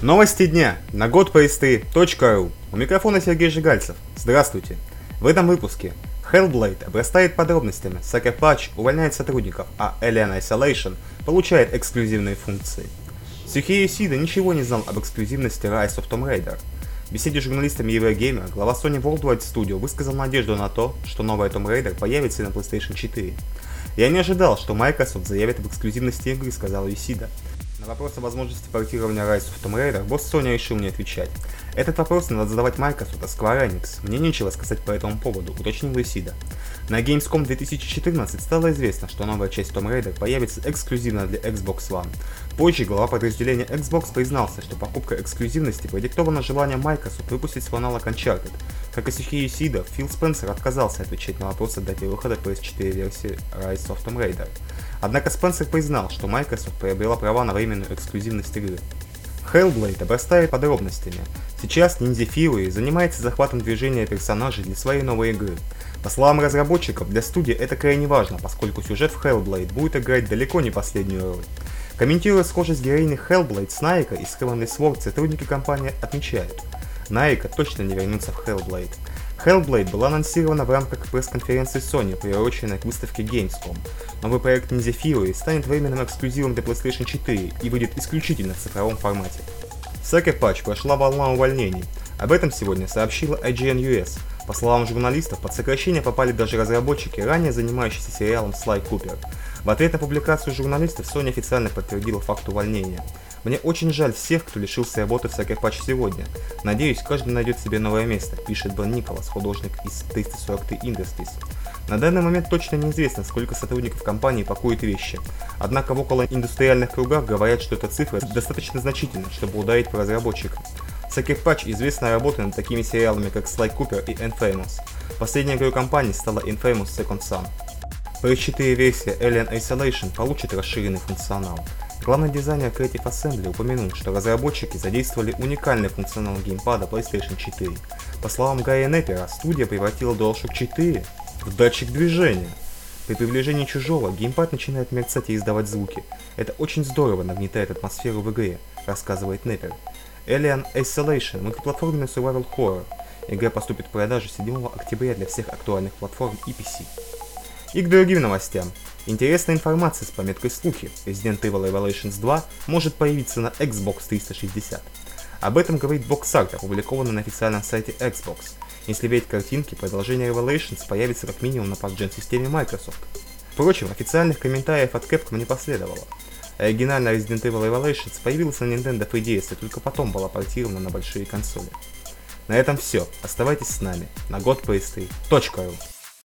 Новости дня на год У микрофона Сергей Жигальцев. Здравствуйте. В этом выпуске Hellblade обрастает подробностями, Sucker Punch увольняет сотрудников, а Alien Isolation получает эксклюзивные функции. Сюхею Сида ничего не знал об эксклюзивности Rise of Tomb Raider. В беседе с журналистами Eurogamer глава Sony Worldwide Studio высказал надежду на то, что новая Tomb Raider появится на PlayStation 4. «Я не ожидал, что Microsoft заявит об эксклюзивности игры», — сказал Юсида. Вопрос о возможности портирования Rise of Tomb Raider босс Sony решил не отвечать. Этот вопрос надо задавать Microsoft, а Square Enix. Мне нечего сказать по этому поводу, уточнил Исида. На Gamescom 2014 стало известно, что новая часть Tomb Raider появится эксклюзивно для Xbox One. Позже глава подразделения Xbox признался, что покупка эксклюзивности продиктована желанием Microsoft выпустить свой аналог Uncharted. Как и Сухи Исида, Фил Спенсер отказался отвечать на вопросы о дате выхода PS4 версии Rise of Tomb Raider. Однако Спенсер признал, что Microsoft приобрела права на временную эксклюзивность игры. Hellblade обрастает подробностями. Сейчас Ninja Fury занимается захватом движения персонажей для своей новой игры. По словам разработчиков, для студии это крайне важно, поскольку сюжет в Hellblade будет играть далеко не последнюю роль. Комментируя схожесть героини Hellblade с Найка и скрыванный Sword, сотрудники компании отмечают, Найка точно не вернется в Hellblade. Hellblade была анонсирована в рамках пресс-конференции Sony, приуроченной к выставке Gamescom. Новый проект Ninja Fury станет временным эксклюзивом для PlayStation 4 и выйдет исключительно в цифровом формате. В Sucker Punch прошла волна увольнений. Об этом сегодня сообщила IGN US. По словам журналистов, под сокращение попали даже разработчики, ранее занимающиеся сериалом Слай Купер. В ответ на публикацию журналистов Sony официально подтвердила факт увольнения. Мне очень жаль всех, кто лишился работы в Punch сегодня. Надеюсь, каждый найдет себе новое место, пишет Бен Николас, художник из 343 Industries. На данный момент точно неизвестно, сколько сотрудников компании пакуют вещи. Однако в около индустриальных кругах говорят, что эта цифра достаточно значительна, чтобы ударить по разработчикам. Punch известна работой над такими сериалами, как Sly Cooper и Infamous. Последней игрой компании стала Infamous Second Son. PS4 версия Alien Isolation получит расширенный функционал. Главный дизайнер Creative Assembly упомянул, что разработчики задействовали уникальный функционал геймпада PlayStation 4. По словам Гая Неппера, студия превратила DualShock 4 в датчик движения. При приближении чужого геймпад начинает мерцать и издавать звуки. Это очень здорово нагнетает атмосферу в игре, рассказывает Неппер. Alien Isolation – мультиплатформенный survival horror. Игра поступит в продажу 7 октября для всех актуальных платформ и PC. И к другим новостям. Интересная информация с пометкой «Слухи». Resident Evil Revelations 2 может появиться на Xbox 360. Об этом говорит бокс-арт, опубликованный на официальном сайте Xbox. Если верить картинке, продолжение Revelations появится как минимум на PUBG-системе Microsoft. Впрочем, официальных комментариев от Capcom не последовало. Оригинальная Resident Evil Revelations появилась на Nintendo 3DS и только потом была портирована на большие консоли. На этом все. Оставайтесь с нами на godplaystay.ru